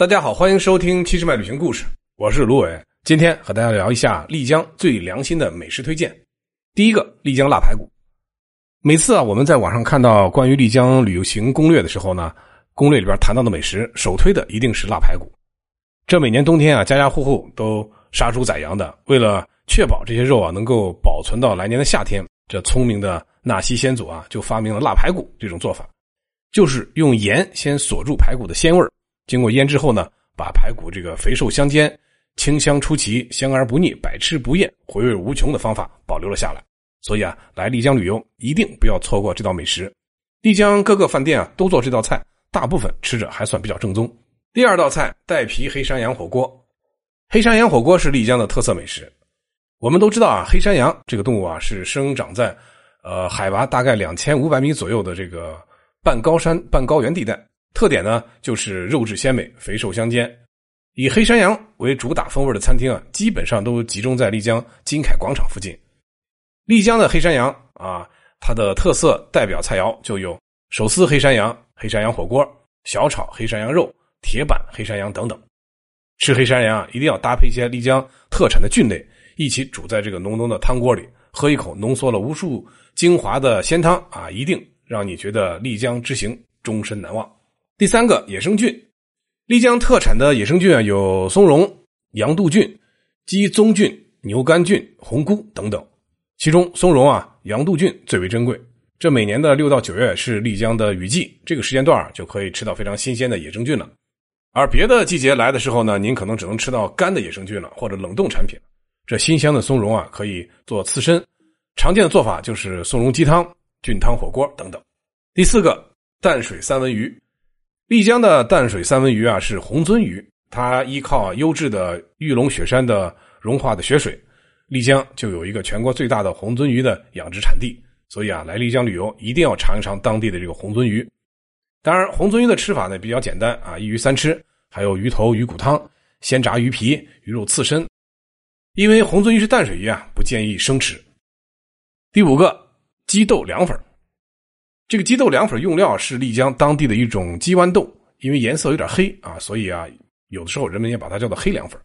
大家好，欢迎收听七十迈旅行故事，我是卢伟。今天和大家聊一下丽江最良心的美食推荐。第一个，丽江腊排骨。每次啊，我们在网上看到关于丽江旅游行攻略的时候呢，攻略里边谈到的美食，首推的一定是腊排骨。这每年冬天啊，家家户户都杀猪宰羊的，为了确保这些肉啊能够保存到来年的夏天，这聪明的纳西先祖啊就发明了腊排骨这种做法，就是用盐先锁住排骨的鲜味儿。经过腌制后呢，把排骨这个肥瘦相间、清香出奇、香而不腻、百吃不厌、回味无穷的方法保留了下来。所以啊，来丽江旅游一定不要错过这道美食。丽江各个饭店啊都做这道菜，大部分吃着还算比较正宗。第二道菜带皮黑山羊火锅，黑山羊火锅是丽江的特色美食。我们都知道啊，黑山羊这个动物啊是生长在呃海拔大概两千五百米左右的这个半高山半高原地带。特点呢，就是肉质鲜美、肥瘦相间。以黑山羊为主打风味的餐厅啊，基本上都集中在丽江金凯广场附近。丽江的黑山羊啊，它的特色代表菜肴就有手撕黑山羊、黑山羊火锅、小炒黑山羊肉、铁板黑山羊等等。吃黑山羊啊一定要搭配一些丽江特产的菌类，一起煮在这个浓浓的汤锅里，喝一口浓缩了无数精华的鲜汤啊，一定让你觉得丽江之行终身难忘。第三个野生菌，丽江特产的野生菌啊，有松茸、羊肚菌、鸡枞菌、牛肝菌、红菇等等。其中松茸啊、羊肚菌最为珍贵。这每年的六到九月是丽江的雨季，这个时间段就可以吃到非常新鲜的野生菌了。而别的季节来的时候呢，您可能只能吃到干的野生菌了，或者冷冻产品。这新鲜的松茸啊，可以做刺身，常见的做法就是松茸鸡汤、菌汤火锅等等。第四个淡水三文鱼。丽江的淡水三文鱼啊是红鳟鱼，它依靠优质的玉龙雪山的融化的雪水，丽江就有一个全国最大的红鳟鱼的养殖产地，所以啊来丽江旅游一定要尝一尝当地的这个红鳟鱼。当然，红鳟鱼的吃法呢比较简单啊，一鱼三吃，还有鱼头鱼骨汤、鲜炸鱼皮、鱼肉刺身。因为红鳟鱼是淡水鱼啊，不建议生吃。第五个鸡豆凉粉。这个鸡豆凉粉用料是丽江当地的一种鸡豌豆，因为颜色有点黑啊，所以啊，有的时候人们也把它叫做黑凉粉。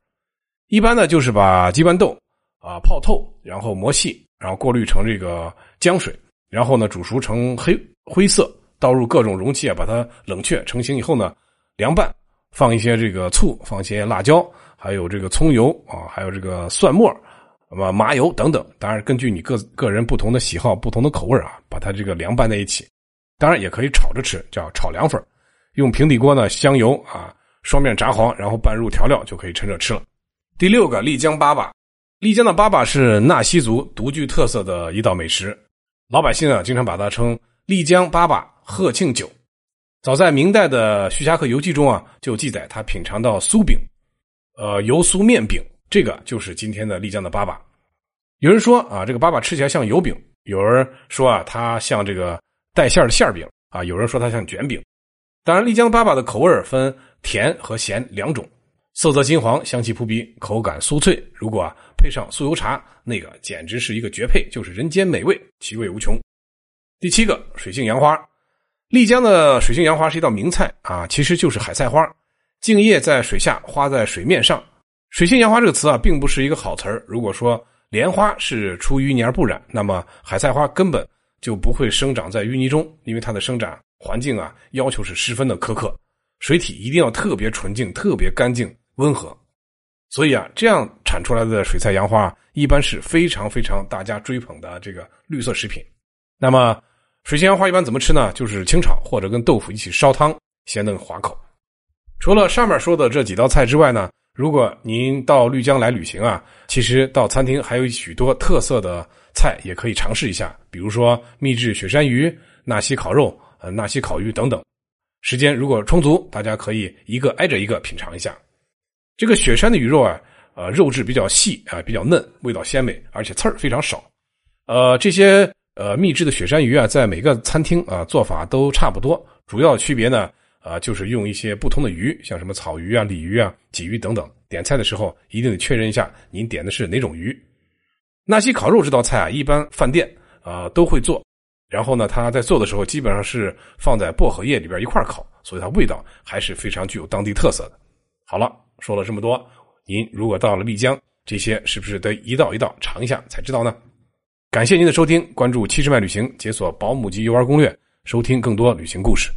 一般呢，就是把鸡豌豆啊泡透，然后磨细，然后过滤成这个浆水，然后呢煮熟成黑灰色，倒入各种容器啊，把它冷却成型以后呢，凉拌，放一些这个醋，放一些辣椒，还有这个葱油啊，还有这个蒜末。那么麻油等等，当然根据你个个人不同的喜好、不同的口味啊，把它这个凉拌在一起。当然也可以炒着吃，叫炒凉粉。用平底锅呢，香油啊，双面炸黄，然后拌入调料，就可以趁热吃了。第六个，丽江粑粑。丽江的粑粑是纳西族独具特色的一道美食，老百姓啊，经常把它称丽江粑粑贺庆酒。早在明代的《徐霞客游记》中啊，就记载他品尝到酥饼，呃，油酥面饼，这个就是今天的丽江的粑粑。有人说啊，这个粑粑吃起来像油饼；有人说啊，它像这个。带馅的馅饼啊，有人说它像卷饼。当然，丽江粑粑的口味分甜和咸两种，色泽金黄，香气扑鼻，口感酥脆。如果啊配上酥油茶，那个简直是一个绝配，就是人间美味，其味无穷。第七个，水性杨花。丽江的水性杨花是一道名菜啊，其实就是海菜花，茎叶在水下，花在水面上。水性杨花这个词啊，并不是一个好词。如果说莲花是出淤泥而不染，那么海菜花根本。就不会生长在淤泥中，因为它的生长环境啊要求是十分的苛刻，水体一定要特别纯净、特别干净、温和，所以啊，这样产出来的水菜杨花一般是非常非常大家追捧的这个绿色食品。那么，水仙杨花一般怎么吃呢？就是清炒或者跟豆腐一起烧汤，鲜嫩滑口。除了上面说的这几道菜之外呢？如果您到丽江来旅行啊，其实到餐厅还有许多特色的菜也可以尝试一下，比如说秘制雪山鱼、纳西烤肉、呃纳西烤鱼等等。时间如果充足，大家可以一个挨着一个品尝一下。这个雪山的鱼肉啊，呃肉质比较细啊，比较嫩，味道鲜美，而且刺儿非常少。呃，这些呃秘制的雪山鱼啊，在每个餐厅啊做法都差不多，主要区别呢。啊，就是用一些不同的鱼，像什么草鱼啊、鲤鱼啊、鲫鱼等等。点菜的时候一定得确认一下您点的是哪种鱼。纳西烤肉这道菜啊，一般饭店啊都会做。然后呢，他在做的时候基本上是放在薄荷叶里边一块烤，所以它味道还是非常具有当地特色的。好了，说了这么多，您如果到了丽江，这些是不是得一道一道尝一下才知道呢？感谢您的收听，关注七十迈旅行，解锁保姆级游玩攻略，收听更多旅行故事。